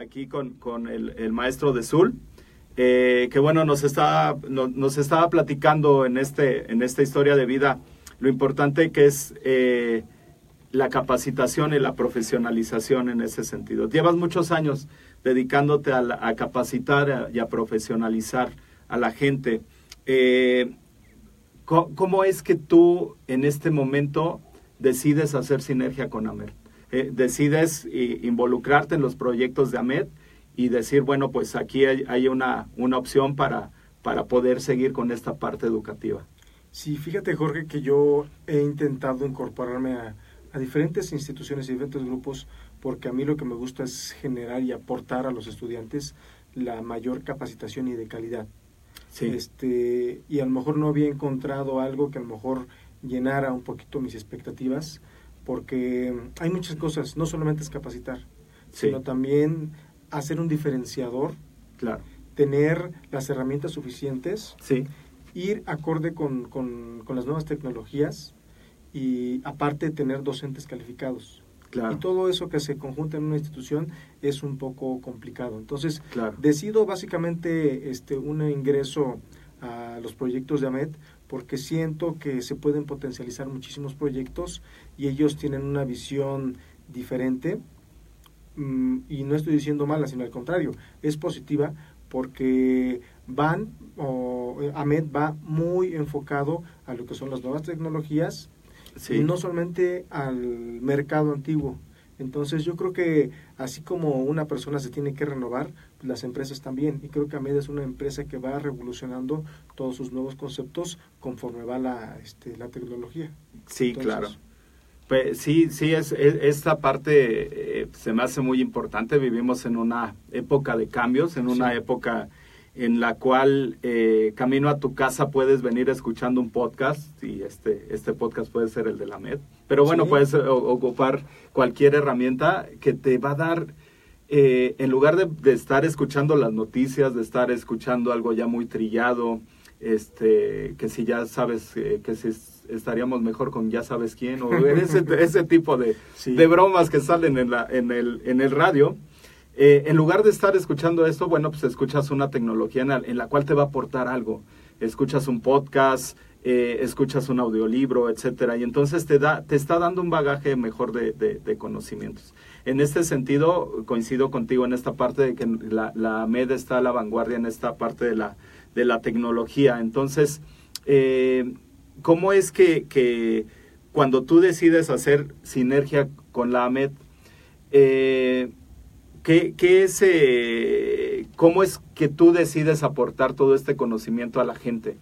Aquí con, con el, maestro de Zul, eh, que bueno, nos estaba, no, nos estaba platicando en, este, en esta historia de vida lo importante que es eh, la capacitación y la profesionalización en ese sentido. Llevas muchos años dedicándote a, capacitar y a profesionalizar a la gente. Eh, ¿Cómo es que tú en este momento decides hacer sinergia con AMED? Eh, decides eh, involucrarte en los proyectos de AMED y decir, bueno, pues aquí hay, hay una, una opción para, para poder seguir con esta parte educativa. Sí, fíjate Jorge que yo he intentado incorporarme a, a diferentes instituciones y diferentes grupos porque a mí lo que me gusta es generar y aportar a los estudiantes la mayor capacitación y de calidad. Sí. Este, y a lo mejor no había encontrado algo que a lo mejor llenara un poquito mis expectativas, porque hay muchas cosas, no solamente es capacitar, Sí. sino también hacer un diferenciador, Claro. tener las herramientas suficientes, Sí. ir acorde con, con, con las nuevas tecnologías y aparte tener docentes calificados. Claro. Y todo eso que se conjunta en una institución es un poco complicado. Entonces, Claro. decido básicamente este, un ingreso a los proyectos de AMED porque siento que se pueden potencializar muchísimos proyectos y ellos tienen una visión diferente mm, y no estoy diciendo mala, sino al contrario, es positiva porque van, o AMED va muy enfocado a lo que son las nuevas tecnologías Sí. y no solamente al mercado antiguo. Entonces yo creo que así como una persona se tiene que renovar, las empresas también. Y creo que AMED es una empresa que va revolucionando todos sus nuevos conceptos conforme va la, este, la tecnología. Sí, Entonces, claro. Pues, sí, sí, es, es- esta parte eh, se me hace muy importante. Vivimos en una época de cambios, en una Sí. época en la cual eh, camino a tu casa puedes venir escuchando un podcast y este, este podcast puede ser el de la MED. Pero bueno, Sí. puedes eh, ocupar cualquier herramienta que te va a dar, eh, en lugar de, de estar escuchando las noticias, de estar escuchando algo ya muy trillado, este, que si ya sabes eh, que si es- estaríamos mejor con ya sabes quién, o ese, ese tipo de, Sí. de bromas que salen en, la, en, el, en el radio. Eh, en lugar de estar escuchando esto, bueno, pues escuchas una tecnología en la, en la cual te va a aportar algo. Escuchas un podcast, eh, escuchas un audiolibro, etcétera, y entonces te da, te está dando un bagaje mejor de, de- de conocimientos. En este sentido, coincido contigo en esta parte de que la, la MED está a la vanguardia en esta parte de la, de la tecnología. Entonces, eh, ¿cómo es que, que cuando tú decides hacer sinergia con la AMED, eh, ¿qué, qué es, eh, ¿cómo es que tú decides aportar todo este conocimiento a la gente?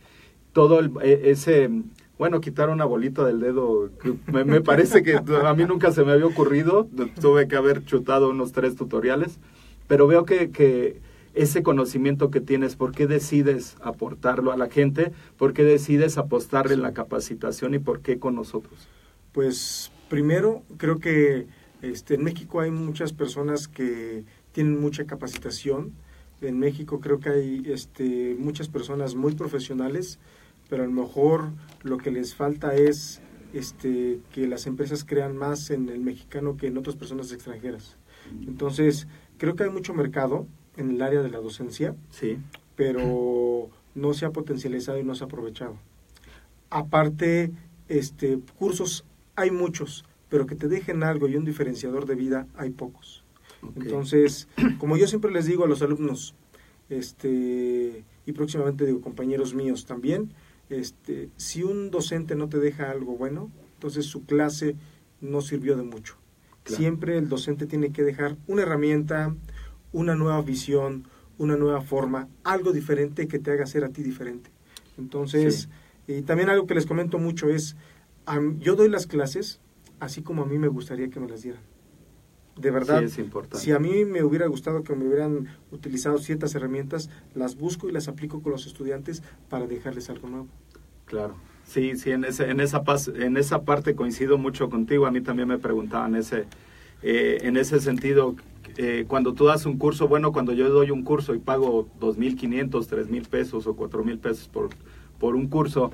Todo el- e- ese, bueno, quitar una bolita del dedo, me, me parece que a mí nunca se me había ocurrido, tuve que haber chutado unos tres tutoriales, pero veo que, que ese conocimiento que tienes, ¿por qué decides aportarlo a la gente? ¿Por qué decides apostarle en la capacitación y por qué con nosotros? Pues primero, creo que este, en México hay muchas personas que tienen mucha capacitación. En México creo que hay este, muchas personas muy profesionales, pero a lo mejor lo que les falta es este, que las empresas crean más en el mexicano que en otras personas extranjeras. Entonces, creo que hay mucho mercado en el área de la docencia, Sí, pero no se ha potencializado y no se ha aprovechado. Aparte, este, cursos hay muchos, pero que te dejen algo y un diferenciador de vida hay pocos. Entonces, como yo siempre les digo a los alumnos, este, y próximamente digo compañeros míos también, este, si un docente no te deja algo bueno, entonces su clase no sirvió de mucho. Claro. Siempre el docente tiene que dejar una herramienta, una nueva visión, una nueva forma, algo diferente que te haga ser a ti diferente. Entonces, y también algo que les comento mucho es, yo doy las clases así como a mí me gustaría que me las dieran. De verdad, Sí, es importante. si a mí me hubiera gustado que me hubieran utilizado ciertas herramientas, las busco y las aplico con los estudiantes para dejarles algo nuevo. Claro. Sí, sí, en, ese, en, esa, en esa parte coincido mucho contigo. A mí también me preguntaban ese, eh, en ese sentido, eh, cuando tú das un curso, bueno, cuando yo doy un curso y pago 2.500, 3.000 pesos o 4.000 pesos por, por un curso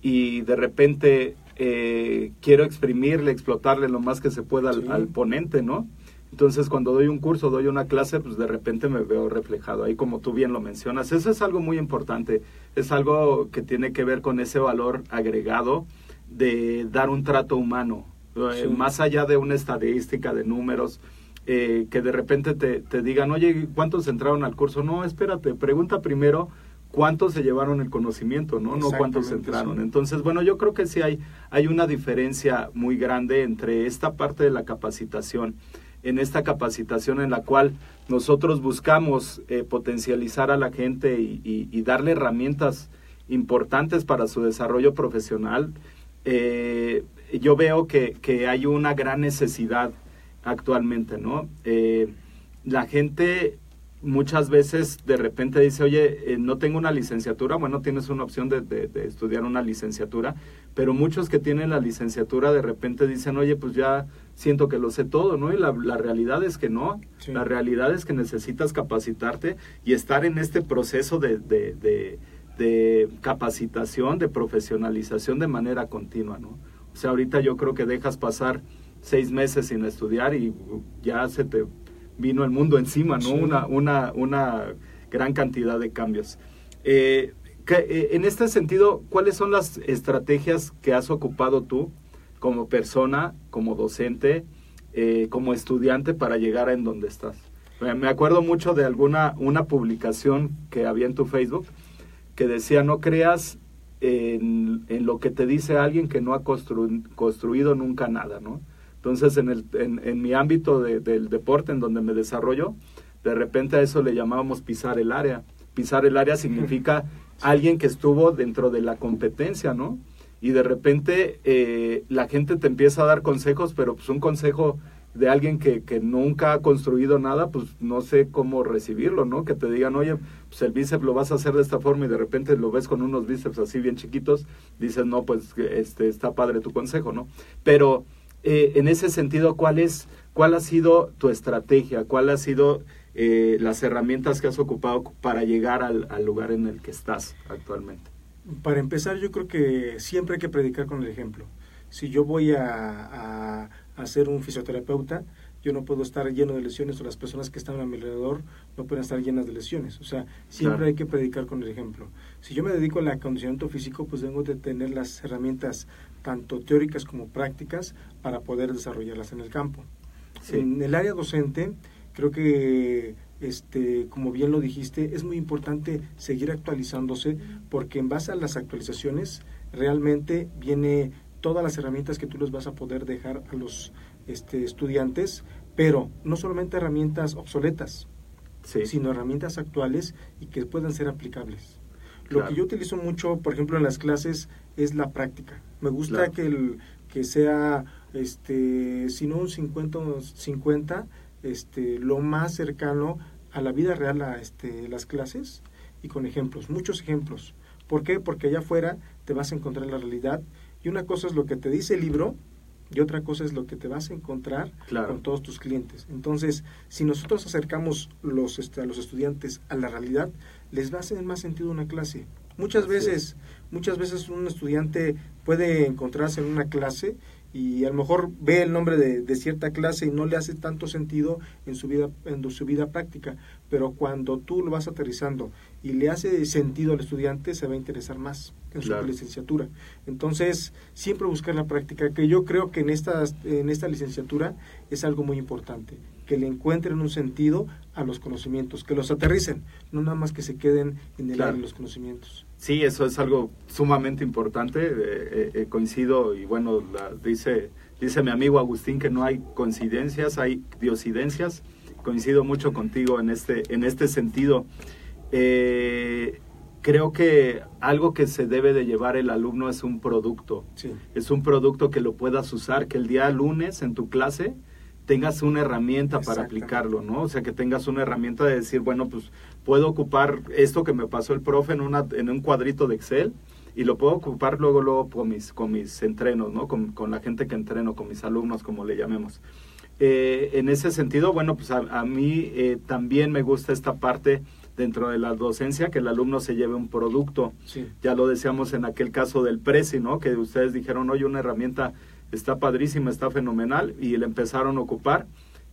y de repente eh, quiero exprimirle, explotarle lo más que se pueda al, Sí. al ponente, ¿no? Entonces, cuando doy un curso, doy una clase, pues de repente me veo reflejado ahí, como tú bien lo mencionas. Eso es algo muy importante. Es algo que tiene que ver con ese valor agregado de dar un trato humano, eh, Sí. más allá de una estadística de números. eh, que de repente te, te digan, oye, ¿cuántos entraron al curso? No, espérate, pregunta primero cuántos se llevaron el conocimiento, ¿no? No cuántos entraron. sí. Entonces, bueno, yo creo que sí hay, hay una diferencia muy grande entre esta parte de la capacitación, en esta capacitación en la cual nosotros buscamos eh, potencializar a la gente y, y- y darle herramientas importantes para su desarrollo profesional. Eh, yo veo que, que hay una gran necesidad actualmente, ¿no? Eh, la gente muchas veces de repente dice, oye, eh, no tengo una licenciatura, bueno, tienes una opción de, de- de estudiar una licenciatura, pero muchos que tienen la licenciatura de repente dicen, oye, pues ya siento que lo sé todo, ¿no? Y la, la realidad es que no, Sí. la realidad es que necesitas capacitarte y estar en este proceso de, de- capacitación, de profesionalización de manera continua, ¿no? O sea, ahorita yo creo que dejas pasar seis meses sin estudiar y ya se te vino el mundo encima, ¿no? Sí. Una, una, una gran cantidad de cambios. Eh, eh, en este sentido, ¿cuáles son las estrategias que has ocupado tú como persona, como docente, eh, como estudiante para llegar a en donde estás? Me acuerdo mucho de alguna una publicación que había en tu Facebook que decía no creas en, en lo que te dice alguien que no ha constru- construido nunca nada, ¿no? Entonces, en, el, en, en mi ámbito de- del deporte, en donde me desarrollo, de repente a eso le llamábamos pisar el área. Pisar el área significa alguien que estuvo dentro de la competencia, ¿no? Y de repente eh, la gente te empieza a dar consejos, pero pues un consejo de alguien que, que nunca ha construido nada, pues no sé cómo recibirlo, ¿no? Que te digan, oye, pues el bíceps lo vas a hacer de esta forma y de repente lo ves con unos bíceps así bien chiquitos, dices, no, pues este está padre tu consejo, ¿no? Pero eh, en ese sentido, ¿cuál es, cuál ha sido tu estrategia? ¿Cuál ha sido eh, las herramientas que has ocupado para llegar al, al lugar en el que estás actualmente? Para empezar, yo creo que siempre hay que predicar con el ejemplo. Si yo voy a, a, a ser un fisioterapeuta, yo no puedo estar lleno de lesiones o las personas que están a mi alrededor no pueden estar llenas de lesiones. O sea, siempre Claro. hay que predicar con el ejemplo. Si yo me dedico al acondicionamiento físico, pues debo de tener las herramientas tanto teóricas como prácticas para poder desarrollarlas en el campo. Sí. En el área docente, creo que, este, como bien lo dijiste, es muy importante seguir actualizándose porque en base a las actualizaciones realmente viene todas las herramientas que tú les vas a poder dejar a los este, estudiantes, pero no solamente herramientas obsoletas, Sí, sino herramientas actuales y que puedan ser aplicables. Lo Claro. que yo utilizo mucho, por ejemplo, en las clases es la práctica. Me gusta Claro. que, el, que sea, este, si no un 50 o 50, este, lo más cercano a la vida real, a este, las clases, y con ejemplos, muchos ejemplos. ¿Por qué? Porque allá afuera te vas a encontrar la realidad, y una cosa es lo que te dice el libro, y otra cosa es lo que te vas a encontrar Claro. con todos tus clientes. Entonces, si nosotros acercamos los, este, a los estudiantes a la realidad, les va a hacer más sentido una clase. Muchas Así veces, muchas veces un estudiante puede encontrarse en una clase y a lo mejor ve el nombre de, de cierta clase y no le hace tanto sentido en su vida en su vida práctica, pero cuando tú lo vas aterrizando y le hace sentido al estudiante se va a interesar más en su Claro. licenciatura. Entonces, siempre buscar la práctica, que yo creo que en esta, en esta licenciatura es algo muy importante, que le encuentren un sentido a los conocimientos, que los aterricen, no nada más que se queden en el Claro. aire los conocimientos. Sí, eso es algo sumamente importante. eh, eh, eh, coincido y bueno, la- dice, dice mi amigo Agustín que no hay coincidencias, hay diosidencias. Coincido mucho contigo en este, en este sentido. Eh, creo que algo que se debe de llevar el alumno es un producto. Sí. Es un producto que lo puedas usar, que el día lunes en tu clase tengas una herramienta para aplicarlo, ¿no? O sea, que tengas una herramienta de decir, bueno, pues puedo ocupar esto que me pasó el profe en, una, en un cuadrito de Excel y lo puedo ocupar luego, luego con mis, con mis entrenos, ¿no? Con, con la gente que entreno, con mis alumnos, como le llamemos. Eh, en ese sentido, bueno, pues a, a mí eh, también me gusta esta parte dentro de la docencia, que el alumno se lleve un producto Sí. ya lo decíamos en aquel caso del Prezi, ¿no? Que ustedes dijeron, oye, una herramienta está padrísima, está fenomenal, y le empezaron a ocupar.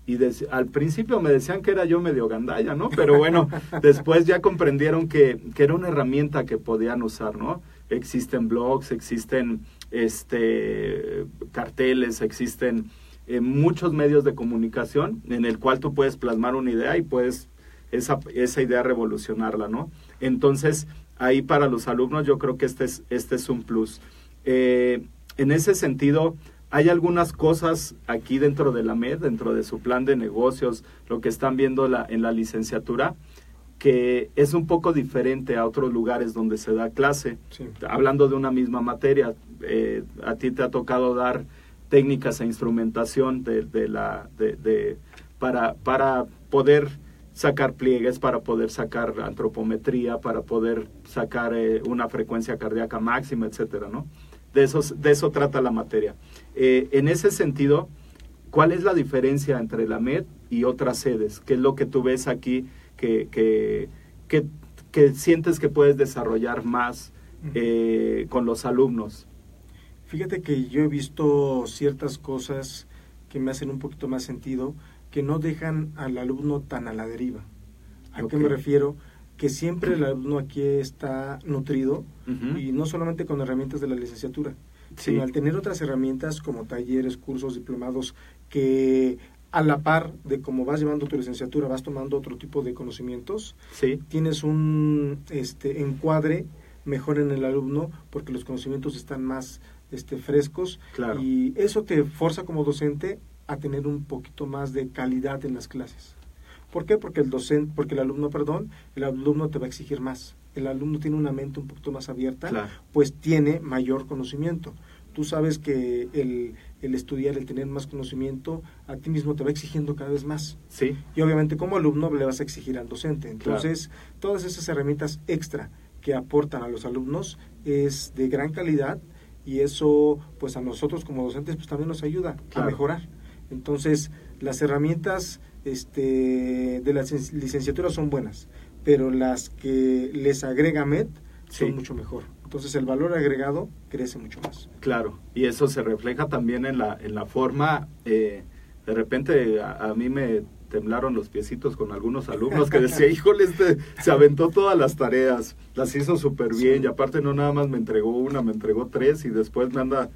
Y des- al principio me decían que era yo medio gandalla, ¿no? Pero bueno, después ya comprendieron que, que era una herramienta que podían usar, ¿no? Existen blogs, existen este carteles, existen eh, muchos medios de comunicación en el cual tú puedes plasmar una idea y puedes esa, esa idea revolucionarla, ¿no? Entonces, ahí para los alumnos yo creo que este es, este es un plus. Eh, en ese sentido, hay algunas cosas aquí dentro de la MED, dentro de su plan de negocios, lo que están viendo la, en la licenciatura, que es un poco diferente a otros lugares donde se da clase. Sí. Hablando de una misma materia, eh, a ti te ha tocado dar técnicas e instrumentación de, de la, de, de- para, para poder sacar pliegues, para poder sacar antropometría, para poder sacar eh, una frecuencia cardíaca máxima, etcétera, ¿no? De eso, de eso trata la materia. Eh, en ese sentido, ¿cuál es la diferencia entre la MED y otras sedes? ¿Qué es lo que tú ves aquí que, que, que, que sientes que puedes desarrollar más eh, con los alumnos? Fíjate que yo he visto ciertas cosas que me hacen un poquito más sentido, que no dejan al alumno tan a la deriva. ¿A qué me refiero? Que siempre el alumno aquí está nutrido Y no solamente con herramientas de la licenciatura, Sí. sino al tener otras herramientas como talleres, cursos, diplomados, que a la par de cómo vas llevando tu licenciatura vas tomando otro tipo de conocimientos, Sí, tienes un este, encuadre mejor en el alumno porque los conocimientos están más este, frescos Claro. y eso te forza como docente a tener un poquito más de calidad en las clases. ¿Por qué? Porque el docente, porque el alumno, perdón, el alumno te va a exigir más. El alumno tiene una mente un poquito más abierta, Claro. pues tiene mayor conocimiento. Tú sabes que el, el estudiar, el tener más conocimiento, a ti mismo te va exigiendo cada vez más. sí, Y obviamente como alumno le vas a exigir al docente. Entonces, todas esas herramientas extra que aportan a los alumnos es de gran calidad y eso pues a nosotros como docentes pues también nos ayuda Claro. a mejorar. Entonces, las herramientas este, de la lic- licenciatura son buenas, pero las que les agrega MED son Sí. mucho mejor. Entonces, el valor agregado crece mucho más. claro. Y eso se refleja también en la, en la forma, eh, de repente a, a mí me temblaron los piecitos con algunos alumnos que decía, híjole, este se aventó todas las tareas, las hizo súper bien Sí. y aparte no nada más me entregó una, me entregó tres y después me anda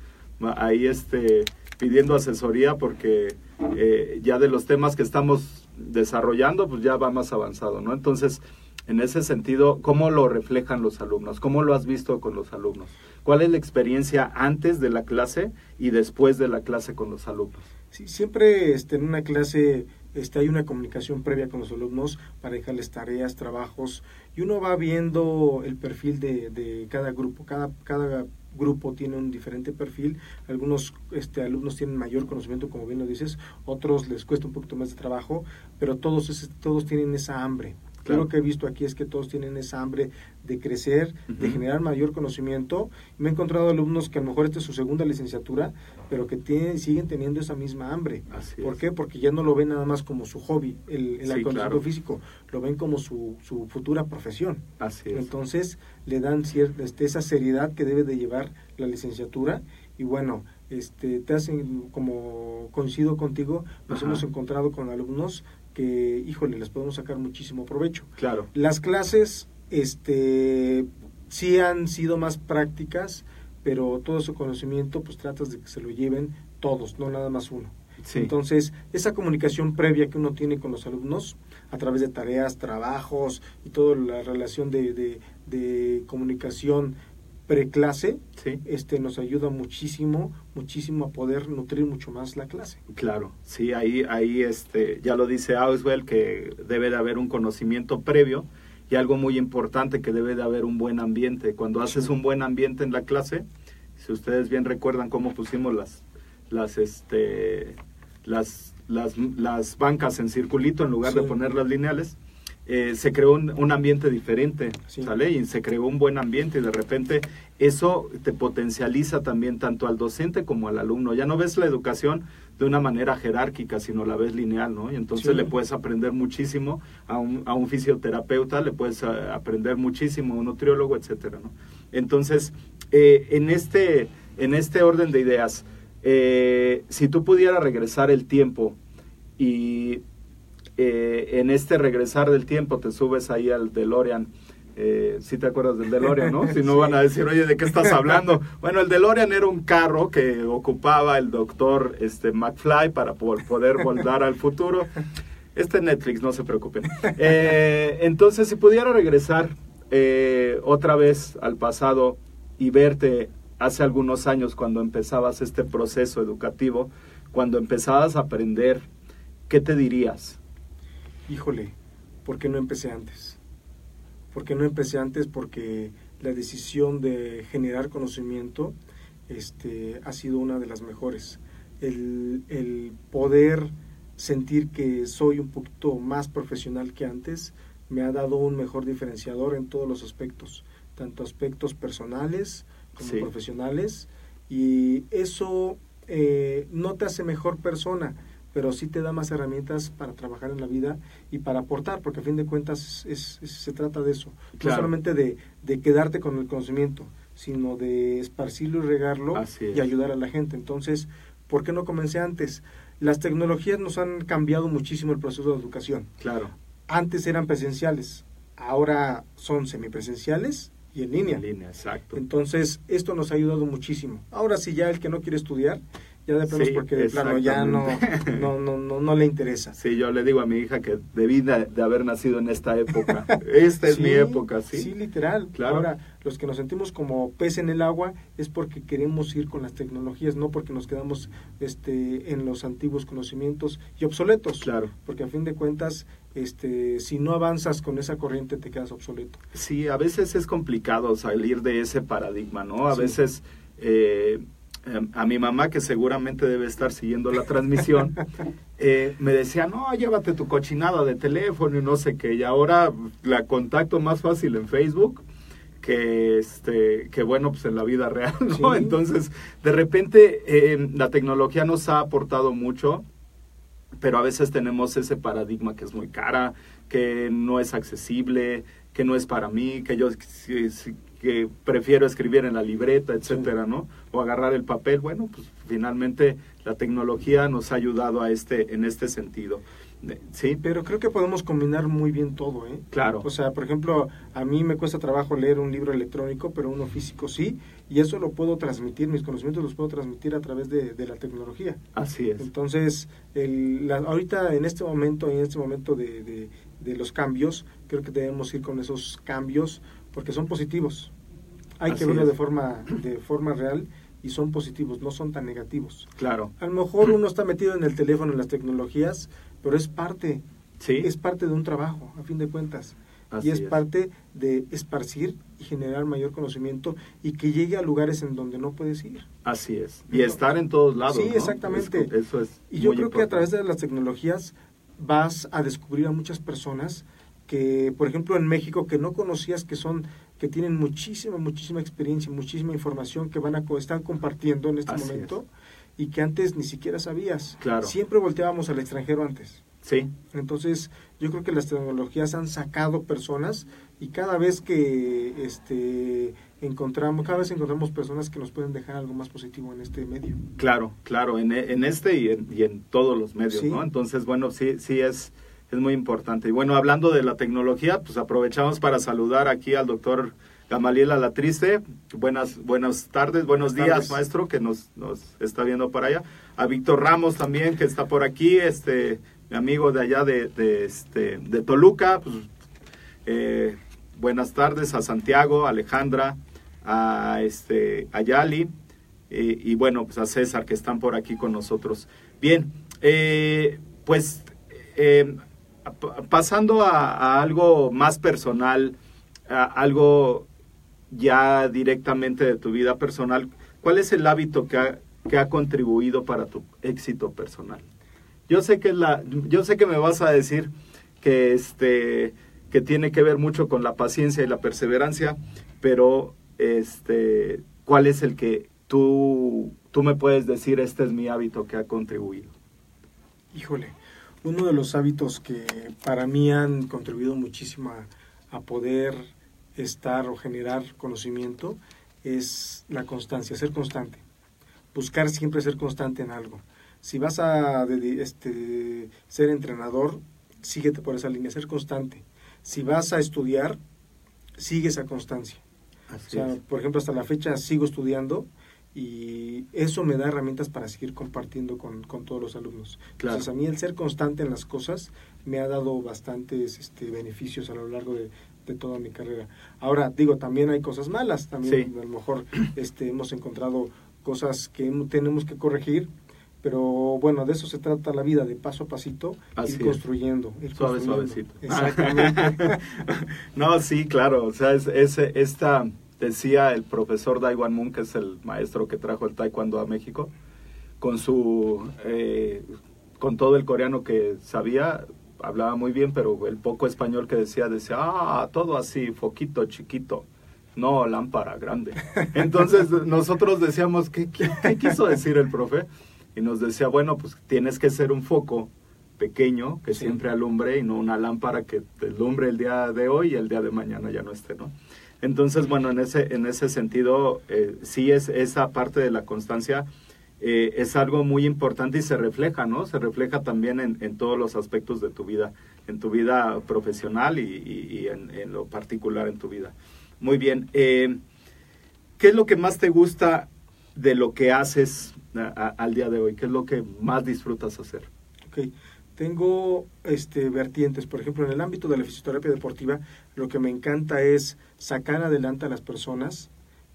ahí este pidiendo asesoría porque eh, ya de los temas que estamos desarrollando pues ya va más avanzado, ¿no? Entonces, en ese sentido, ¿cómo lo reflejan los alumnos? ¿Cómo lo has visto con los alumnos? ¿Cuál es la experiencia antes de la clase y después de la clase con los alumnos? Sí, siempre este, en una clase este, hay una comunicación previa con los alumnos para dejarles tareas, trabajos, y uno va viendo el perfil de, de cada grupo, cada, cada grupo tiene un diferente perfil. Algunos este, alumnos tienen mayor conocimiento, como bien lo dices, otros les cuesta un poquito más de trabajo, pero todos, ese- todos tienen esa hambre. Yo Claro. lo que he visto aquí es que todos tienen esa hambre de crecer, de Ujú. generar mayor conocimiento. Me he encontrado alumnos que a lo mejor esta es su segunda licenciatura, pero que tienen, siguen teniendo esa misma hambre. Así ¿Por es. qué? Porque ya no lo ven nada más como su hobby, el, el Sí, acondicionamiento claro. físico, lo ven como su, su futura profesión. Así es. Entonces le dan cierta, este, esa seriedad que debe de llevar la licenciatura y bueno, este, te hacen, como coincido contigo, nos Ajá. hemos encontrado con alumnos que, híjole, les podemos sacar muchísimo provecho. Claro. Las clases, este, sí han sido más prácticas, pero todo su conocimiento, pues tratas de que se lo lleven todos, no nada más uno. Sí. Entonces, esa comunicación previa que uno tiene con los alumnos, a través de tareas, trabajos y toda la relación de, de, de comunicación preclase, sí. este, nos ayuda muchísimo, muchísimo a poder nutrir mucho más la clase. Claro, sí, ahí, ahí este, ya lo dice Auswell que debe de haber un conocimiento previo y algo muy importante que debe de haber un buen ambiente. Cuando haces un buen ambiente en la clase, si ustedes bien recuerdan cómo pusimos las, las, este, las, las, las bancas en circulito en lugar de Sí. poner las lineales, eh, se creó un, un ambiente diferente, Sí. ¿sale? Y se creó un buen ambiente y de repente eso te potencializa también tanto al docente como al alumno. Ya no ves la educación de una manera jerárquica, sino la ves lineal, ¿no? Y entonces Sí. le puedes aprender muchísimo a un, a un fisioterapeuta, le puedes a- aprender muchísimo a un nutriólogo, etcétera, ¿no? Entonces, eh, en, este, en este orden de ideas, eh, si tú pudieras regresar el tiempo y eh, en este regresar del tiempo te subes ahí al DeLorean. Eh, si te acuerdas del DeLorean, ¿no? Si no Sí. van a decir, oye, ¿de qué estás hablando? Bueno, el DeLorean era un carro que ocupaba el doctor este, McFly para po- poder volar al futuro. Este Netflix, no se preocupen. Eh, entonces, si pudiera regresar eh, otra vez al pasado y verte hace algunos años cuando empezabas este proceso educativo, cuando empezabas a aprender, ¿qué te dirías? Híjole, ¿por qué no empecé antes? ¿Por qué no empecé antes? Porque la decisión de generar conocimiento este, ha sido una de las mejores. El, el poder sentir que soy un poquito más profesional que antes me ha dado un mejor diferenciador en todos los aspectos, tanto aspectos personales como Sí. profesionales, y eso eh, no te hace mejor persona, pero sí te da más herramientas para trabajar en la vida y para aportar, porque a fin de cuentas es- es- se trata de eso, Claro. no solamente de, de quedarte con el conocimiento, sino de esparcirlo y regarlo es. y ayudar a la gente. Entonces, ¿por qué no comencé antes? Las tecnologías nos han cambiado muchísimo el proceso de educación. Claro, Antes eran presenciales, ahora son semipresenciales y en línea. en línea, exacto. Entonces, esto nos ha ayudado muchísimo. Ahora sí, ya el que no quiere estudiar, ya de plano Sí, porque de plano ya no, no, no, no, no le interesa. Sí, yo le digo a mi hija que debí de, de haber nacido en esta época. Esta es Sí, mi época, ¿sí? Sí, literal. Claro. Ahora, los que nos sentimos como pez en el agua es porque queremos ir con las tecnologías, no porque nos quedamos este, en los antiguos conocimientos y obsoletos. Claro. Porque a fin de cuentas, este, si no avanzas con esa corriente, te quedas obsoleto. Sí, a veces es complicado salir de ese paradigma, ¿no? A Sí. veces eh, a mi mamá, que seguramente debe estar siguiendo la transmisión, eh, me decía, no, llévate tu cochinada de teléfono y no sé qué, y ahora la contacto más fácil en Facebook que este que bueno pues en la vida real no Sí. entonces de repente eh, la tecnología nos ha aportado mucho pero a veces tenemos ese paradigma que es muy cara, que no es accesible, que no es para mí, que yo que prefiero escribir en la libreta, etcétera, ¿no? O agarrar el papel. Bueno, pues finalmente la tecnología nos ha ayudado a este en este sentido. Sí, Pero creo que podemos combinar muy bien todo, ¿eh? claro. O sea, por ejemplo, a mí me cuesta trabajo leer un libro electrónico, pero uno físico sí, y eso lo puedo transmitir, mis conocimientos los puedo transmitir a través de, de la tecnología. Así es. Entonces, el, la- ahorita en este momento, en este momento de, de- de los cambios, creo que debemos ir con esos cambios porque son positivos. Hay Así que verlo es. de forma, de forma real y son positivos, no son tan negativos. Claro. A lo mejor uno está metido en el teléfono, en las tecnologías, pero es parte, Sí. es parte de un trabajo, a fin de cuentas. Así y es, es. parte de esparcir y generar mayor conocimiento y que llegue a lugares en donde no puedes ir. Así es. Y estar en todos lados. Sí, ¿no? exactamente. Es- eso es. Y yo creo que a través de las tecnologías vas a descubrir a muchas personas que, por ejemplo, en México que no conocías que son que tienen muchísima muchísima experiencia, muchísima información que van a están compartiendo en este Así momento y que antes ni siquiera sabías. Claro. Siempre volteábamos al extranjero antes. Sí, Entonces, yo creo que las tecnologías han sacado personas y cada vez que este encontramos, cada vez encontramos personas que nos pueden dejar algo más positivo en este medio. claro, claro. En, en este y en, y en todos los medios, Sí. ¿no? Entonces, bueno, sí, sí es, es muy importante. Y bueno, hablando de la tecnología, pues aprovechamos para saludar aquí al doctor Gamaliel Alatriste. Buenas, buenas tardes, buenos Buenas días, tardes. maestro, que nos, nos está viendo por allá. A Víctor Ramos también, que está por aquí, este, mi amigo de allá de, de, este, de Toluca. Pues, eh, buenas tardes a Santiago, a Alejandra, a este, a Yali eh, y bueno, pues a César que están por aquí con nosotros. Bien, eh, pues eh, pasando a, algo más personal, algo ya directamente de tu vida personal, ¿cuál es el hábito que ha, que ha contribuido para tu éxito personal? Yo sé que la, yo sé que me vas a decir que este que tiene que ver mucho con la paciencia y la perseverancia, pero este ¿cuál es el que tú tú me puedes decir este es mi hábito que ha contribuido? Híjole, uno de los hábitos que para mí han contribuido muchísimo a, a poder estar o generar conocimiento es la constancia, ser constante. Buscar siempre ser constante en algo. Si vas a este, ser entrenador, síguete por esa línea, ser constante. Si vas a estudiar, sigue esa constancia. O sea, es. por ejemplo, hasta la fecha sigo estudiando y eso me da herramientas para seguir compartiendo con, con todos los alumnos. Claro. Entonces, a mí el ser constante en las cosas me ha dado bastantes este, beneficios a lo largo de, de toda mi carrera. Ahora, digo, también hay cosas malas, también Sí. a lo mejor este, hemos encontrado cosas que tenemos que corregir, pero bueno, de eso se trata la vida, de paso a pasito, Así ir construyendo. Ir Suave, construyendo. suavecito. Exactamente. no, sí, claro. O sea, es, es- esta, decía el profesor Daiwan Moon, que es el maestro que trajo el taekwondo a México, con su, eh, con todo el coreano que sabía, hablaba muy bien, pero el poco español que decía, decía, ah, todo así, foquito, chiquito. No, lámpara grande. Entonces nosotros decíamos, ¿qué, qué, qué quiso decir el profe? Y nos decía, bueno, pues tienes que ser un foco pequeño que Sí. siempre alumbre y no una lámpara que te alumbre el día de hoy y el día de mañana ya no esté, ¿no? Entonces, bueno, en ese, en ese sentido, eh, sí es esa parte de la constancia, eh, es algo muy importante y se refleja, ¿no? Se refleja también en, todos los aspectos de tu vida, en tu vida profesional y, en, lo particular en tu vida. Muy bien. eh, ¿Qué es lo que más te gusta de lo que haces al día de hoy? ¿Qué es lo que más disfrutas hacer? Ok. Tengo este, vertientes, por ejemplo, en el ámbito de la fisioterapia deportiva, lo que me encanta es sacar adelante a las personas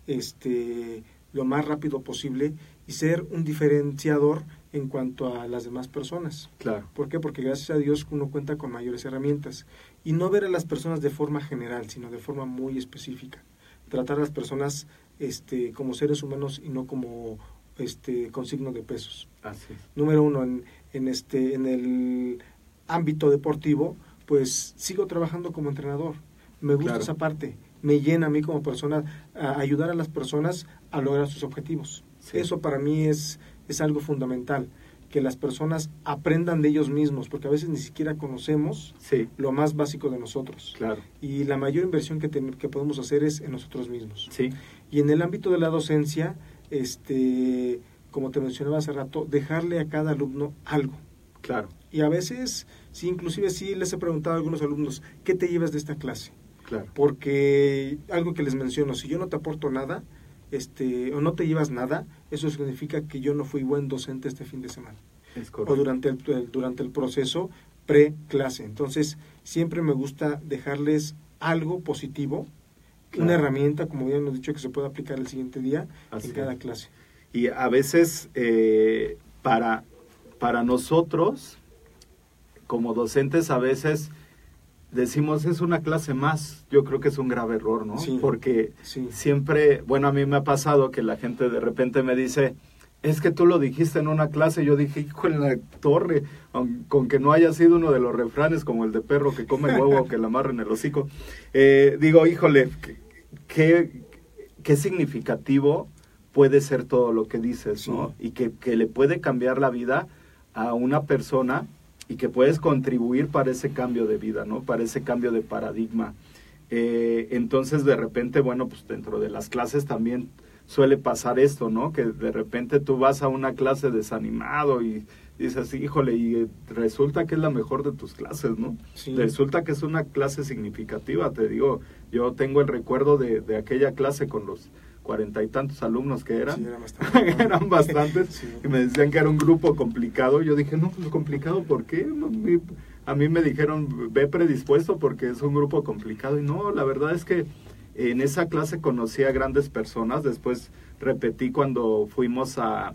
este, lo más rápido posible y ser un diferenciador en cuanto a las demás personas. Claro. ¿Por qué? Porque gracias a Dios uno cuenta con mayores herramientas. Y no ver a las personas de forma general, sino de forma muy específica. Tratar a las personas este, como seres humanos y no como este, con signo de pesos Así es. número uno en, en este en el ámbito deportivo pues sigo trabajando como entrenador. Me gusta Claro. esa parte. Me llena a mí como persona a ayudar a las personas a lograr sus objetivos. Sí. eso para mí es es algo fundamental que las personas aprendan de ellos mismos porque a veces ni siquiera conocemos Sí, lo más básico de nosotros. Claro. y la mayor inversión que, ten- que podemos hacer es en nosotros mismos. Sí, y en el ámbito de la docencia, este, como te mencionaba hace rato, dejarle a cada alumno algo. claro. Y a veces, sí, inclusive sí les he preguntado a algunos alumnos, ¿qué te llevas de esta clase? Claro. Porque algo que les menciono, si yo no te aporto nada, este, o no te llevas nada, eso significa que yo no fui buen docente este fin de semana Es o correcto. durante el, el- durante el proceso pre-clase. Entonces, siempre me gusta dejarles algo positivo, una herramienta, como ya hemos dicho, que se puede aplicar el siguiente día Así en cada es. clase. Y a veces eh, para, para nosotros, como docentes, a veces decimos es una clase más, yo creo que es un grave error, ¿no? Sí. Porque Sí. siempre, bueno, a mí me ha pasado que la gente de repente me dice, es que tú lo dijiste en una clase, yo dije, hijo en la torre, con que no haya sido uno de los refranes como el de perro que come huevo o que la amarra en el hocico, eh, digo, híjole, qué, qué significativo puede ser todo lo que dices, ¿no? Y que, que le puede cambiar la vida a una persona y que puedes contribuir para ese cambio de vida, ¿no? Para ese cambio de paradigma. Eh, entonces, de repente, bueno, pues dentro de las clases también suele pasar esto, ¿no? Que de repente tú vas a una clase desanimado y dices, híjole, y eh, resulta que es la mejor de tus clases, ¿no? Sí. Resulta que es una clase significativa, te digo, yo tengo el recuerdo de, de aquella clase con los cuarenta y tantos alumnos que eran, Sí, era bastante. eran bastantes, Sí. y me decían que era un grupo complicado, yo dije, no, pues complicado, ¿por qué? A mí me dijeron, ve predispuesto porque es un grupo complicado, y no, la verdad es que en esa clase conocí a grandes personas, después repetí cuando fuimos a,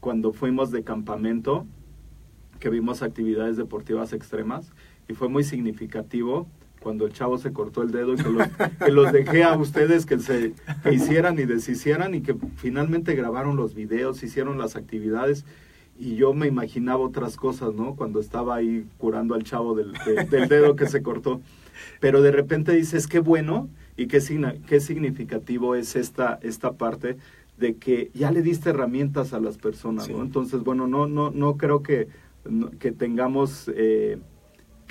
cuando fuimos de campamento, que vimos actividades deportivas extremas, y fue muy significativo cuando el chavo se cortó el dedo y que los, que los dejé a ustedes que se que hicieran y deshicieran y que finalmente grabaron los videos, hicieron las actividades y yo me imaginaba otras cosas, ¿no? Cuando estaba ahí curando al chavo del, de- del dedo que se cortó. Pero de repente dices, qué bueno y qué, signa- qué significativo es esta, esta parte de que ya le diste herramientas a las personas, Sí. ¿no? Entonces, bueno, no, no, no creo que, que tengamos eh,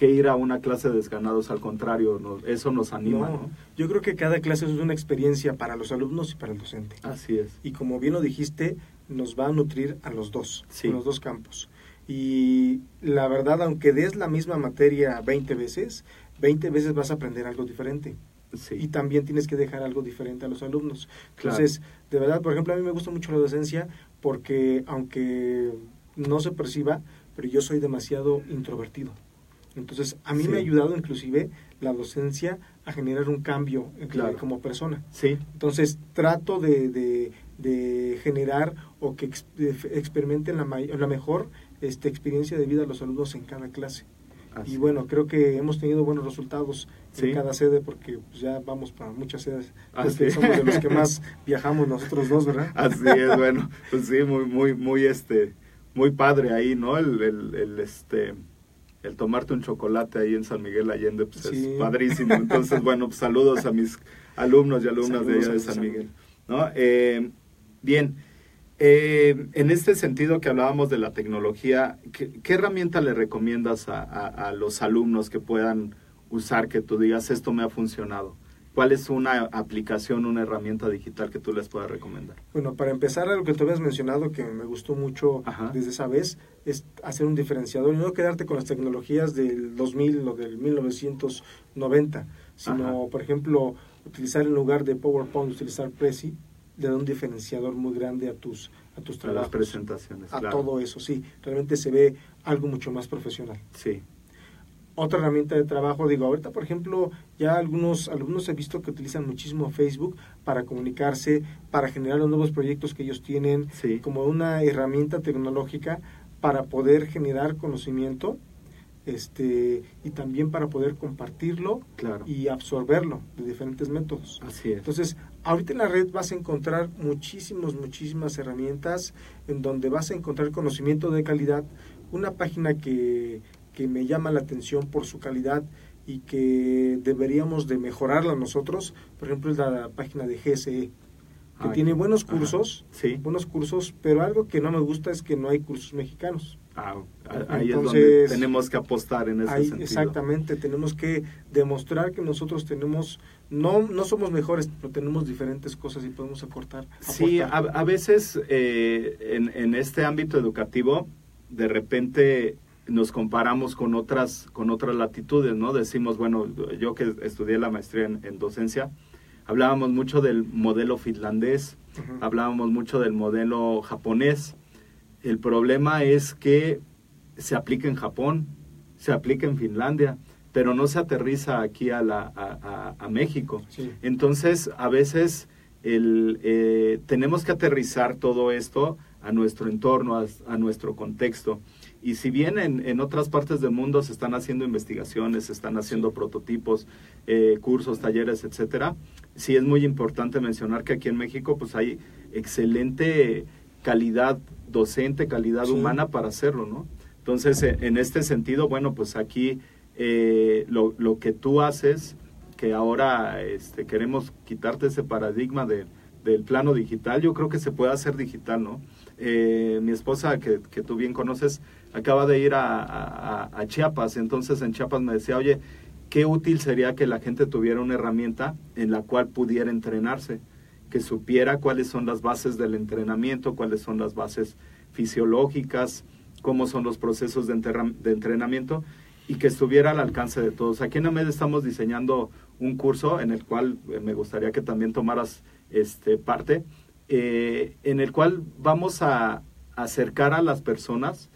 que ir a una clase de desganados, al contrario, no- eso nos anima, No, ¿no? Yo creo que cada clase es una experiencia para los alumnos y para el docente. Así es. Y como bien lo dijiste, nos va a nutrir a los dos, Sí. en los dos campos. Y la verdad, aunque des la misma materia 20 veces, 20 veces vas a aprender algo diferente. Sí. Y también tienes que dejar algo diferente a los alumnos. Claro. Entonces, de verdad, por ejemplo, a mí me gusta mucho la docencia porque aunque no se perciba, pero yo soy demasiado introvertido. Entonces, a mí Sí. me ha ayudado inclusive la docencia a generar un cambio Claro. como persona. Sí, Entonces trato de, de- de generar o que ex- experimenten la, la mejor este, experiencia de vida a los alumnos en cada clase. así Y bueno, creo que hemos tenido buenos resultados Sí. en cada sede porque pues, ya vamos para muchas sedes. Ah, sí. Somos de los que más viajamos nosotros dos, ¿verdad? Así es, bueno, pues sí, muy, muy, muy, este, muy padre ahí, ¿no? El, el, el, este, el tomarte un chocolate ahí en San Miguel Allende, pues Sí. es padrísimo. Entonces, bueno, pues saludos a mis alumnos y alumnas de allá de San San Miguel, ¿no? Eh, bien, eh, en este sentido que hablábamos de la tecnología, ¿qué, qué herramienta le recomiendas a, a- a los alumnos que puedan usar, que tú digas, esto me ha funcionado? ¿Cuál es una aplicación, una herramienta digital que tú les puedas recomendar? Bueno, para empezar, algo que tú habías mencionado que me gustó mucho Ajá. desde esa vez es hacer un diferenciador y no quedarte con las tecnologías del 2000 o del 1990, sino, Ajá. por ejemplo, utilizar en lugar de PowerPoint, utilizar Prezi, le da un diferenciador muy grande a tus, a tus A las trabajos. presentaciones, a claro. todo eso, sí. Realmente se ve algo mucho más profesional. Sí, Otra herramienta de trabajo, digo, ahorita por ejemplo, ya algunos alumnos he visto que utilizan muchísimo Facebook para comunicarse, para generar los nuevos proyectos que ellos tienen, Sí. como una herramienta tecnológica para poder generar conocimiento este y también para poder compartirlo claro. y absorberlo de diferentes métodos. Así es. Entonces, ahorita en la red vas a encontrar muchísimos, muchísimas herramientas en donde vas a encontrar conocimiento de calidad. Una página que, que me llama la atención por su calidad y que deberíamos de mejorarla nosotros, por ejemplo, es la página de GSE, que tiene buenos cursos, Sí. buenos cursos, pero algo que no me gusta es que no hay cursos mexicanos. Ah, ahí es Entonces, donde tenemos que apostar en ese Ahí, sentido. exactamente, tenemos que demostrar que nosotros tenemos, no, no somos mejores, pero tenemos diferentes cosas y podemos aportar. Sí, a, veces eh, en, en este ámbito educativo, de repente nos comparamos con otras, con otras latitudes, ¿no? Decimos, bueno, yo que estudié la maestría en, en docencia, hablábamos mucho del modelo finlandés, hablábamos mucho del modelo japonés. El problema es que se aplica en Japón, se aplica en Finlandia, pero no se aterriza aquí a, la, a, a- a México. Sí. Entonces, a veces el, eh, tenemos que aterrizar todo esto a nuestro entorno, a, a nuestro contexto. Y si bien en, en otras partes del mundo se están haciendo investigaciones, se están haciendo prototipos, eh, cursos, talleres, etcétera, sí es muy importante mencionar que aquí en México pues hay excelente calidad docente, calidad Sí. humana para hacerlo, ¿no? Entonces, eh, en este sentido, bueno, pues aquí eh, lo, lo que tú haces, que ahora este, queremos quitarte ese paradigma de, del plano digital, yo creo que se puede hacer digital, ¿no? Eh, mi esposa, que, que tú bien conoces, acaba de ir a, Chiapas, entonces en Chiapas me decía, oye, qué útil sería que la gente tuviera una herramienta en la cual pudiera entrenarse, que supiera cuáles son las bases del entrenamiento, cuáles son las bases fisiológicas, cómo son los procesos de entrenamiento y que estuviera al alcance de todos. Aquí en AMED estamos diseñando un curso en el cual eh, me gustaría que también tomaras este, parte, eh, en el cual vamos a acercar a las personas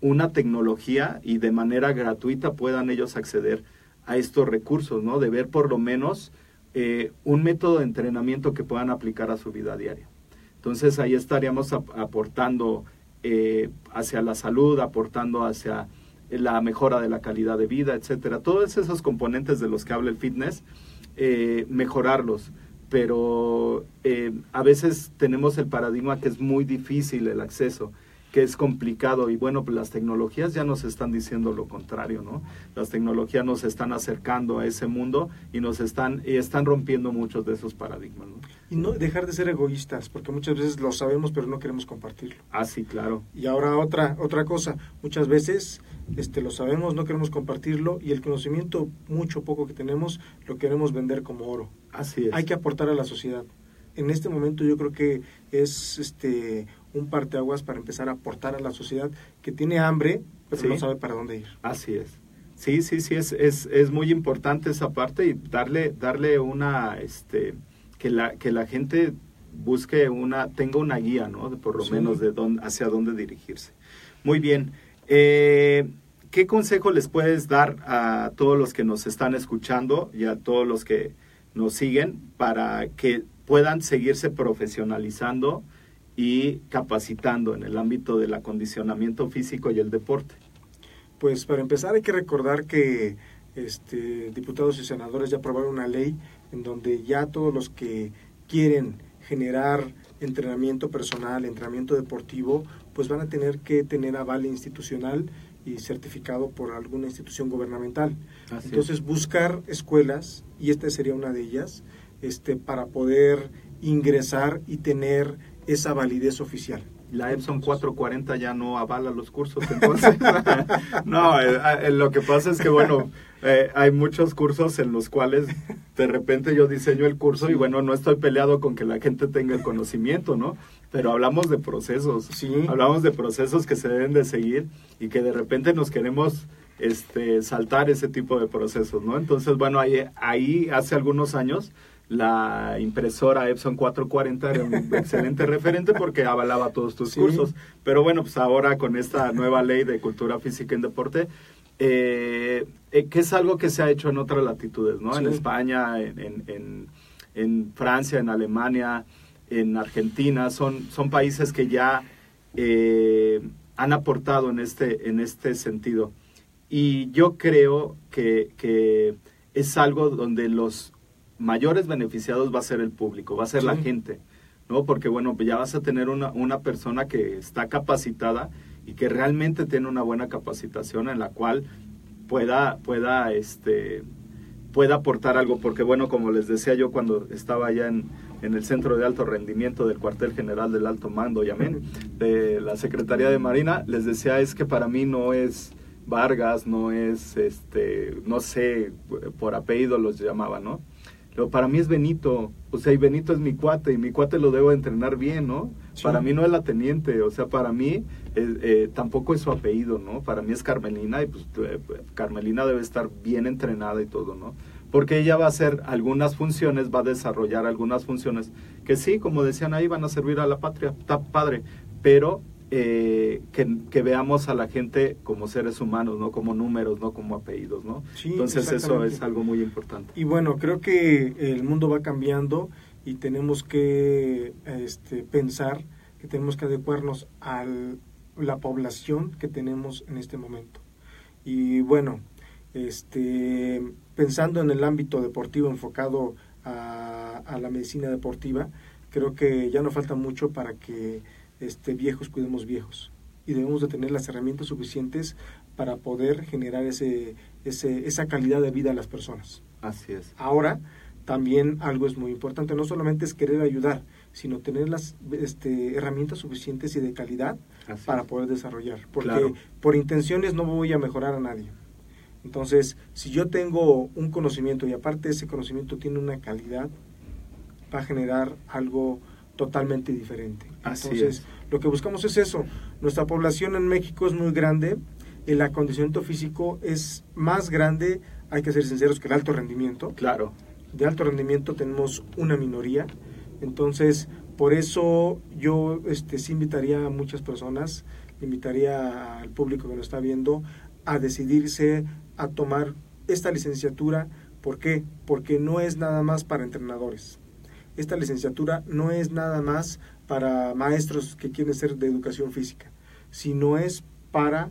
una tecnología y de manera gratuita puedan ellos acceder a estos recursos, ¿no? De ver por lo menos eh, un método de entrenamiento que puedan aplicar a su vida diaria. Entonces ahí estaríamos ap- aportando eh, hacia la salud, aportando hacia la mejora de la calidad de vida, etcétera. Todos esos componentes de los que habla el fitness, eh, mejorarlos. Pero a veces tenemos el paradigma que es muy difícil el acceso, que es complicado y bueno, pues las tecnologías ya nos están diciendo lo contrario, ¿no? Las tecnologías nos están acercando a ese mundo y nos están y están rompiendo muchos de esos paradigmas, ¿no? Y no dejar de ser egoístas, porque muchas veces lo sabemos pero no queremos compartirlo. Ah, sí, claro. Y ahora otra otra cosa, muchas veces este lo sabemos, no queremos compartirlo y el conocimiento mucho poco que tenemos lo queremos vender como oro. Así es. Hay que aportar a la sociedad. En este momento yo creo que es este un parteaguas para empezar a aportar a la sociedad que tiene hambre, pero Sí. no sabe para dónde ir. Así es. Sí, sí, sí, es, es, es muy importante esa parte y darle, darle una, este, que la, que la gente busque una, tenga una guía, ¿no? De por lo Sí. menos de dónde, hacia dónde dirigirse. Muy bien. Eh, ¿Qué consejo les puedes dar a todos los que nos están escuchando y a todos los que nos siguen para que puedan seguirse profesionalizando y capacitando en el ámbito del acondicionamiento físico y el deporte? Pues para empezar hay que recordar que este, diputados y senadores ya aprobaron una ley en donde ya todos los que quieren generar entrenamiento personal, entrenamiento deportivo, pues van a tener que tener aval institucional y certificado por alguna institución gubernamental. Así Entonces buscar escuelas, y esta sería una de ellas, este, para poder ingresar y tener esa validez oficial. La Epson 440 ya no avala los cursos, entonces. no, eh, eh, lo que pasa es que, bueno, eh, hay muchos cursos en los cuales de repente yo diseño el curso y, bueno, no estoy peleado con que la gente tenga el conocimiento, ¿no? Pero hablamos de procesos. Sí. Hablamos de procesos que se deben de seguir y que de repente nos queremos este, saltar ese tipo de procesos, ¿no? Entonces, bueno, ahí, ahí hace algunos años la impresora Epson 440 era un excelente referente porque avalaba todos tus Sí. cursos. Pero bueno, pues ahora con esta nueva ley de cultura física en deporte, eh, eh, que es algo que se ha hecho en otras latitudes, ¿no? En. España, en, en- en- en Francia, en Alemania, en Argentina, son, son países que ya eh, han aportado en este, en este sentido. Y yo creo que, que es algo donde los mayores beneficiados va a ser el público, va a ser la gente, ¿no? Porque bueno, ya vas a tener una, una persona que está capacitada y que realmente tiene una buena capacitación en la cual pueda, pueda, este, pueda aportar algo, porque bueno, como les decía yo cuando estaba allá en, en el Centro de Alto Rendimiento del Cuartel General del Alto Mando, Yamén, de la Secretaría de Marina, les decía es que para mí no es Vargas, no es, este, no sé, por apellido los llamaba, ¿no? Pero para mí es Benito, o sea, y Benito es mi cuate, y mi cuate lo debo entrenar bien, ¿no? Sí. Para mí no es la teniente, o sea, para mí eh, eh, tampoco es su apellido, ¿no? Para mí es Carmelina, y pues eh, Carmelina debe estar bien entrenada y todo, ¿no? Porque ella va a hacer algunas funciones, va a desarrollar algunas funciones que sí, como decían ahí, van a servir a la patria, está padre, pero eh, que, que veamos a la gente como seres humanos, no como números, no como apellidos, ¿no? Sí, Entonces eso es algo muy importante. Y bueno, creo que el mundo va cambiando y tenemos que este, pensar que tenemos que adecuarnos al, la población que tenemos en este momento. Y bueno, este, pensando en el ámbito deportivo enfocado a, a la medicina deportiva, creo que ya no falta mucho para que este, viejos cuidemos viejos y debemos de tener las herramientas suficientes para poder generar ese, ese, esa calidad de vida a las personas. Así es. Ahora, también algo es muy importante, no solamente es querer ayudar, sino tener las este, herramientas suficientes y de calidad Así para es. poder desarrollar. Porque Claro. por intenciones no voy a mejorar a nadie. Entonces, si yo tengo un conocimiento y aparte ese conocimiento tiene una calidad, va a generar algo totalmente diferente. Así Entonces, es. lo que buscamos es eso. Nuestra población en México es muy grande, el acondicionamiento físico es más grande, hay que ser sinceros, que el alto rendimiento Claro. de alto rendimiento tenemos una minoría. Entonces, por eso yo este, sí invitaría a muchas personas, invitaría al público que nos está viendo a decidirse a tomar esta licenciatura. ¿Por qué? Porque no es nada más para entrenadores. Esta licenciatura no es nada más para maestros que quieren ser de educación física, sino es para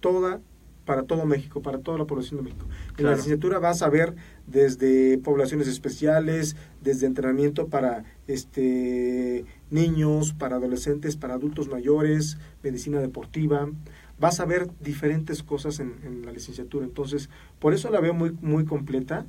toda para todo México, para toda la población de México. En Claro. la licenciatura vas a ver desde poblaciones especiales, desde entrenamiento para este niños, para adolescentes, para adultos mayores, medicina deportiva. Vas a ver diferentes cosas en, en la licenciatura. Entonces, por eso la veo muy, muy completa.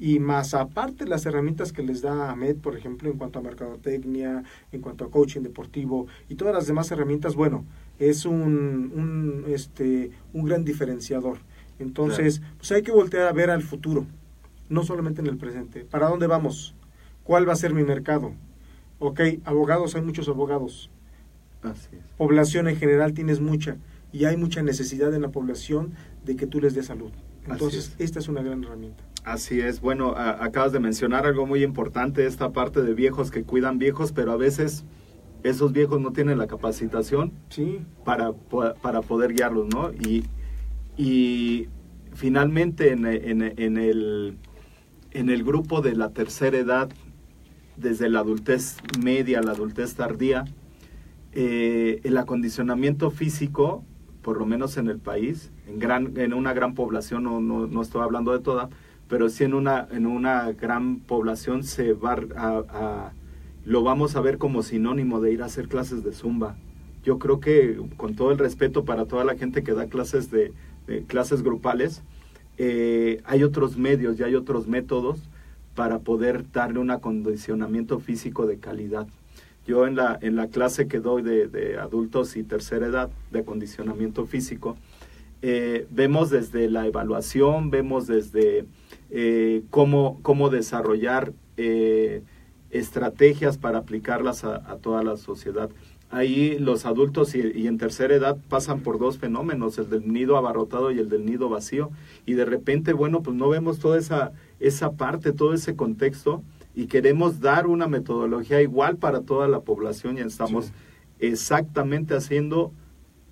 Y más aparte las herramientas que les da AMED, por ejemplo, en cuanto a mercadotecnia, en cuanto a coaching deportivo y todas las demás herramientas, bueno, es un, un, este, un gran diferenciador. Entonces, pues hay que voltear a ver al futuro, no solamente en el presente. ¿Para dónde vamos? ¿Cuál va a ser mi mercado? Ok, abogados, hay muchos abogados. Así es. Población en general tienes mucha y hay mucha necesidad en la población de que tú les des salud. Entonces, es. esta es una gran herramienta. Así es, bueno, a- acabas de mencionar algo muy importante, esta parte de viejos que cuidan viejos, pero a veces esos viejos no tienen la capacitación Sí, para, para poder guiarlos, ¿no? Y, y finalmente en, en- en el, en el grupo de la tercera edad, desde la adultez media a la adultez tardía, eh, el acondicionamiento físico, por lo menos en el país, en, gran, en una gran población, no, no, no estoy hablando de toda, pero sí en una, en una gran población se va a, lo vamos a ver como sinónimo de ir a hacer clases de zumba. Yo creo que con todo el respeto para toda la gente que da clases de, de clases grupales, eh, hay otros medios y hay otros métodos para poder darle un acondicionamiento físico de calidad. Yo en la, en la clase que doy de, de adultos y tercera edad de acondicionamiento físico, eh, vemos desde la evaluación, vemos desde eh, cómo, cómo desarrollar eh, estrategias para aplicarlas a, a toda la sociedad. Ahí los adultos y, y en tercera edad pasan por dos fenómenos, el del nido abarrotado y el del nido vacío. Y de repente, bueno, pues no vemos toda esa, esa parte, todo ese contexto y queremos dar una metodología igual para toda la población y estamos Sí. exactamente haciendo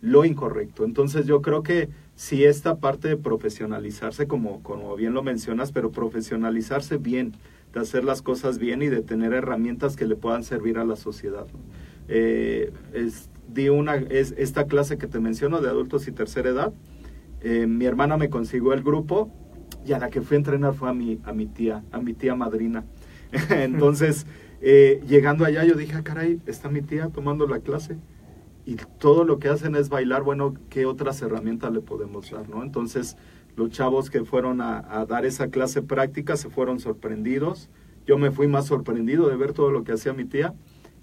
lo incorrecto. Entonces yo creo que si esta parte de profesionalizarse, como, como bien lo mencionas, pero profesionalizarse bien, de hacer las cosas bien y de tener herramientas que le puedan servir a la sociedad. ¿no? Eh, es, di una, es, esta clase que te menciono de adultos y tercera edad, eh, mi hermana me consiguió el grupo y a la que fui a entrenar fue a mi, a mi tía, a mi tía madrina. Entonces, eh, llegando allá yo dije, ah, caray, está mi tía tomando la clase y todo lo que hacen es bailar, bueno, ¿qué otras herramientas le podemos dar, no? Entonces, los chavos que fueron a, a dar esa clase práctica se fueron sorprendidos. Yo me fui más sorprendido de ver todo lo que hacía mi tía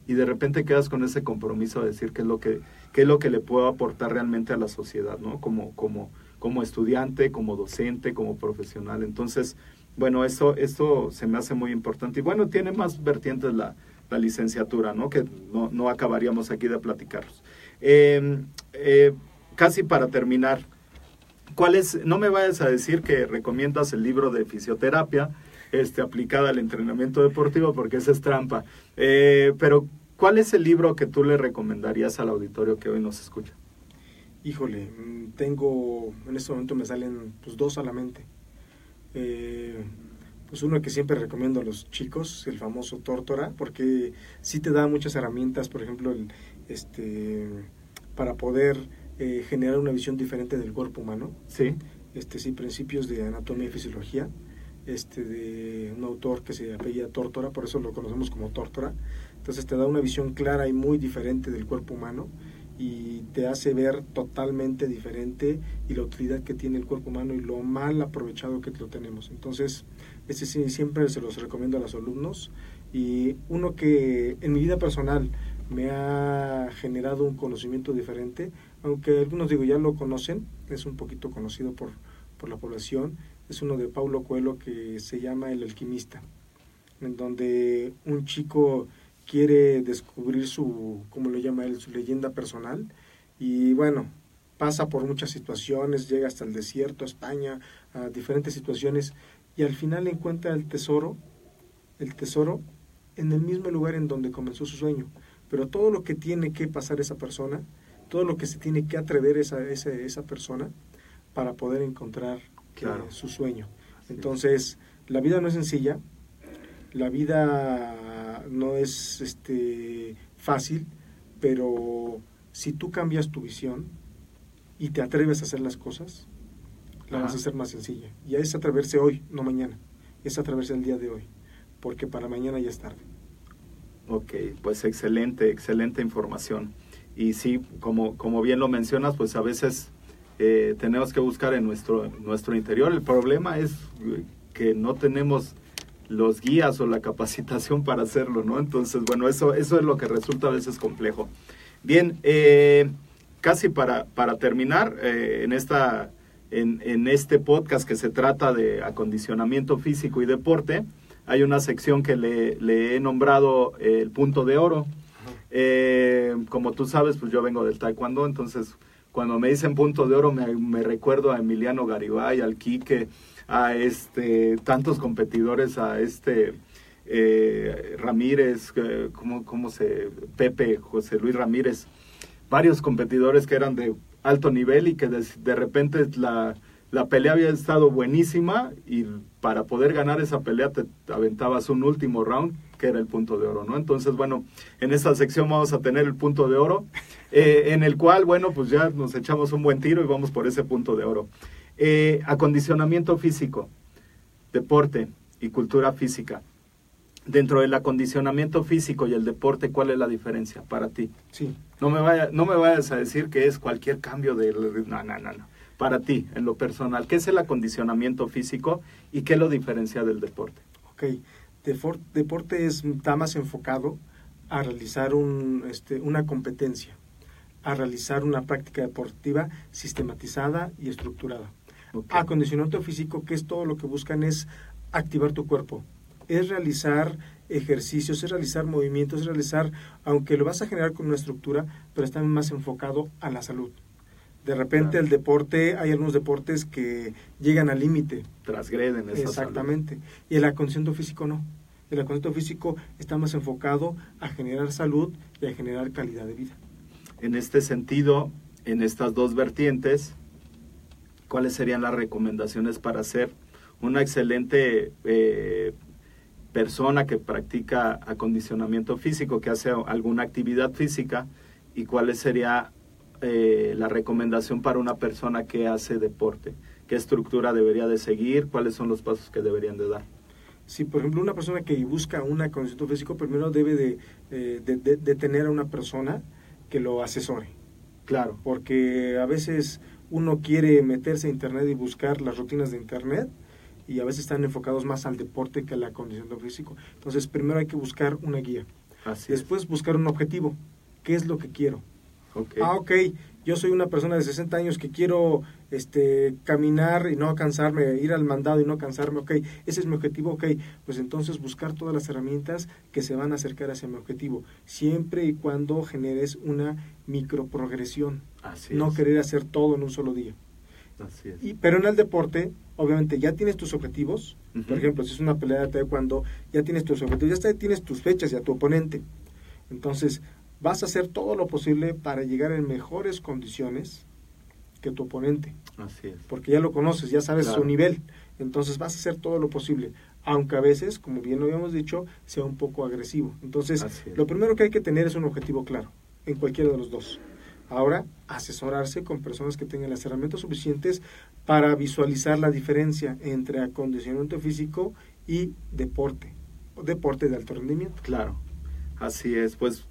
y de repente quedas con ese compromiso de decir qué es lo que, qué es lo que le puedo aportar realmente a la sociedad, ¿no? Como, como, como estudiante, como docente, como profesional. Entonces, bueno, eso, esto se me hace muy importante. Y bueno, tiene más vertientes la, la licenciatura, ¿no? Que no, no acabaríamos aquí de platicarlos. Eh, eh, casi para terminar, ¿cuál es? No me vayas a decir que recomiendas el libro de fisioterapia este, aplicada al entrenamiento deportivo, porque esa es trampa. Eh, pero, ¿cuál es el libro que tú le recomendarías al auditorio que hoy nos escucha? híjole, mm, tengo, en este momento me salen pues, dos a la mente. Eh, pues uno que siempre recomiendo a los chicos, el famoso Tórtora, porque sí te da muchas herramientas, por ejemplo, el, este, para poder eh, generar una visión diferente del cuerpo humano. Sí. Este, sí, principios de anatomía y fisiología, este, de un autor que se apellida Tórtora, por eso lo conocemos como Tórtora. Entonces te da una visión clara y muy diferente del cuerpo humano y te hace ver totalmente diferente y la utilidad que tiene el cuerpo humano y lo mal aprovechado que lo tenemos. Entonces, sí, siempre se los recomiendo a los alumnos y uno que en mi vida personal me ha generado un conocimiento diferente, aunque algunos digo ya lo conocen, es un poquito conocido por, por la población, es uno de Paulo Coelho que se llama El alquimista, en donde un chico quiere descubrir su, como lo llama él, su leyenda personal. Y bueno, pasa por muchas situaciones, llega hasta el desierto, a España, a diferentes situaciones y al final encuentra el tesoro, el tesoro en el mismo lugar en donde comenzó su sueño. Pero todo lo que tiene que pasar esa persona, todo lo que se tiene que atrever esa, esa, esa persona para poder encontrar eh, su sueño. Entonces, la vida no es sencilla, la vida no es este, fácil, pero si tú cambias tu visión y te atreves a hacer las cosas, la vas a hacer más sencilla. Y es atreverse hoy, no mañana. Es atreverse el día de hoy, porque para mañana ya es tarde. Ok, pues excelente, excelente información. Y sí, como, como bien lo mencionas, pues a veces eh, tenemos que buscar en nuestro, nuestro interior. El problema es que no tenemos los guías o la capacitación para hacerlo, ¿no? Entonces, bueno, eso, eso es lo que resulta a veces complejo. Bien, eh, casi para, para terminar, eh, en, esta, en, en, este podcast que se trata de acondicionamiento físico y deporte, hay una sección que le, le he nombrado eh, el punto de oro. Eh, como tú sabes, pues yo vengo del taekwondo, entonces cuando me dicen punto de oro me, recuerdo a Emiliano Garibay, al Quique, a este, tantos competidores, a este eh, Ramírez, ¿cómo, ¿cómo, se, Pepe, José Luis Ramírez, varios competidores que eran de alto nivel y que de, de repente la, la, pelea había estado buenísima y para poder ganar esa pelea te aventabas un último round que era el punto de oro, ¿no? Entonces, bueno, en esta sección vamos a tener el punto de oro, eh, en el cual, bueno, pues ya nos echamos un buen tiro y vamos por ese punto de oro. Eh, acondicionamiento físico, deporte y cultura física. Dentro del acondicionamiento físico y el deporte, ¿cuál es la diferencia para ti? Sí. No me, vaya, no me vayas a decir que es cualquier cambio de... No, no, no, no. Para ti, en lo personal, ¿qué es el acondicionamiento físico y qué lo diferencia del deporte? Ok, deporte es, está más enfocado a realizar un, este, una competencia, a realizar una práctica deportiva sistematizada y estructurada. Okay. Acondicionamiento físico, que es todo lo que buscan es activar tu cuerpo, es realizar ejercicios, es realizar movimientos, es realizar, aunque lo vas a generar con una estructura, pero está más enfocado a la salud. De repente el deporte, hay algunos deportes que llegan al límite. Transgreden esa Exactamente. Salud. Y el acondicionamiento físico no. El acondicionamiento físico está más enfocado a generar salud y a generar calidad de vida. En este sentido, en estas dos vertientes, ¿cuáles serían las recomendaciones para ser una excelente eh, persona que practica acondicionamiento físico, que hace alguna actividad física? ¿Y cuál sería eh, la recomendación para una persona que hace deporte? ¿Qué estructura debería de seguir? ¿Cuáles son los pasos que deberían de dar? Si, por ejemplo, una persona que busca un acondicionamiento físico, primero debe de, eh, de, de, de, tener a una persona que lo asesore. Claro. Porque a veces uno quiere meterse a Internet y buscar las rutinas de Internet y a veces están enfocados más al deporte que al acondicionamiento físico. Entonces, primero hay que buscar una guía. Así Después es. buscar un objetivo. ¿Qué es lo que quiero? Okay. Ah, ok, yo soy una persona de 60 años que quiero este, caminar y no cansarme, ir al mandado y no cansarme, ok, ese es mi objetivo, ok, pues entonces buscar todas las herramientas que se van a acercar hacia mi objetivo, siempre y cuando generes una microprogresión, Así no es. querer hacer todo en un solo día. Así es. Y, pero en el deporte, obviamente ya tienes tus objetivos, uh -huh. por ejemplo, si es una pelea de taekwondo, ya tienes tus objetivos, ya tienes tus fechas y a tu oponente. Entonces, vas a hacer todo lo posible para llegar en mejores condiciones que tu oponente. Así es. Porque ya lo conoces, ya sabes Claro. su nivel. Entonces vas a hacer todo lo posible. Aunque a veces, como bien lo habíamos dicho, sea un poco agresivo. Entonces, lo primero que hay que tener es un objetivo claro, en cualquiera de los dos. Ahora, asesorarse con personas que tengan las herramientas suficientes para visualizar la diferencia entre acondicionamiento físico y deporte, deporte de alto rendimiento. Claro, así es. Pues,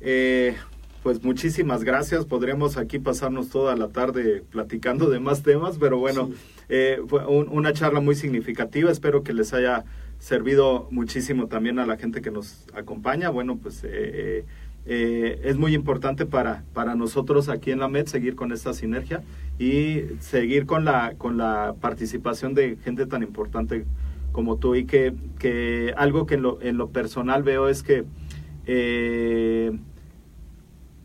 eh, pues muchísimas gracias. Podríamos aquí pasarnos toda la tarde platicando de más temas, pero bueno, Sí. eh, fue un- una charla muy significativa. Espero que les haya servido muchísimo también a la gente que nos acompaña. Bueno, pues eh, eh, es muy importante para, para nosotros aquí en la MED seguir con esta sinergia y seguir con la, con la participación de gente tan importante como tú y que, que algo que en lo, en lo personal veo es que eh,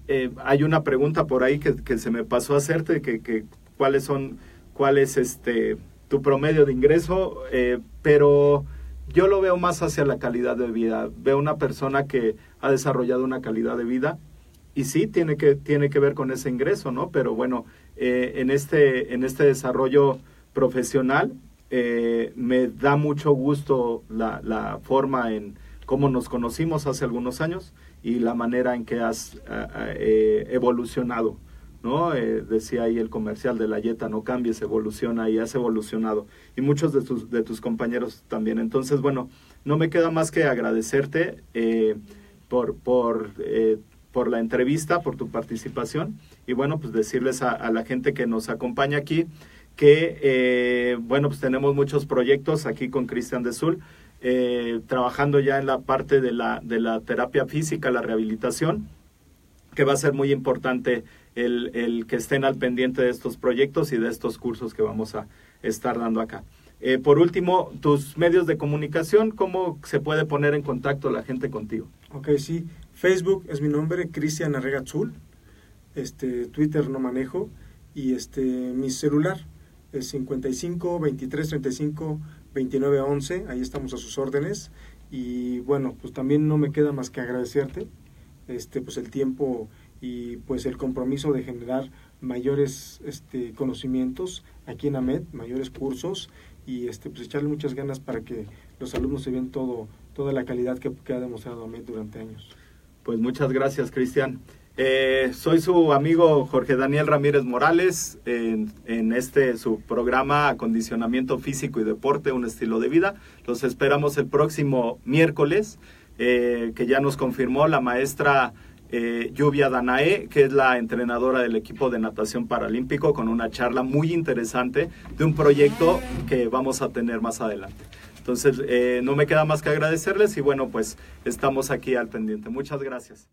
eh, hay una pregunta por ahí que, se me pasó a hacerte, que, cuáles son, cuál es este tu promedio de ingreso, eh, pero yo lo veo más hacia la calidad de vida. Veo una persona que ha desarrollado una calidad de vida y sí tiene que tiene que ver con ese ingreso, ¿no? Pero bueno, en este en este desarrollo profesional me da mucho gusto la, la forma en cómo nos conocimos hace algunos años y la manera en que has ah, eh, evolucionado. ¿no? Eh, decía ahí el comercial de la Yeta, no cambies, evoluciona y has evolucionado. Y muchos de tus, de tus compañeros también. Entonces, bueno, no me queda más que agradecerte eh, por, por, eh, por la entrevista, por tu participación. Y bueno, pues decirles a, la gente que nos acompaña aquí que, eh, bueno, pues tenemos muchos proyectos aquí con Cristian de Sul, eh, trabajando ya en la parte de la, de la terapia física, la rehabilitación, que va a ser muy importante el, el que estén al pendiente de estos proyectos y de estos cursos que vamos a estar dando acá. Eh, por último, tus medios de comunicación, ¿cómo se puede poner en contacto la gente contigo? Ok, sí. Facebook es mi nombre, Cristian Arrega Azul. Este, Twitter no manejo. Y este, mi celular es 55 23 35 29 11. Ahí estamos a sus órdenes. Y bueno, pues también no me queda más que agradecerte este, pues el tiempo y pues el compromiso de generar mayores este, conocimientos aquí en AMED, mayores cursos y este, pues echarle muchas ganas para que los alumnos se vean todo, toda la calidad que, que ha demostrado AMED durante años. Pues muchas gracias, Cristian. Eh, soy su amigo Jorge Daniel Ramírez Morales en, este su programa Acondicionamiento Físico y Deporte, un estilo de vida. Los esperamos el próximo miércoles, eh, que ya nos confirmó la maestra eh, Lluvia Danae, que es la entrenadora del equipo de natación paralímpico, con una charla muy interesante de un proyecto que vamos a tener más adelante. Entonces, no me queda más que agradecerles y bueno, pues estamos aquí al pendiente. Muchas gracias.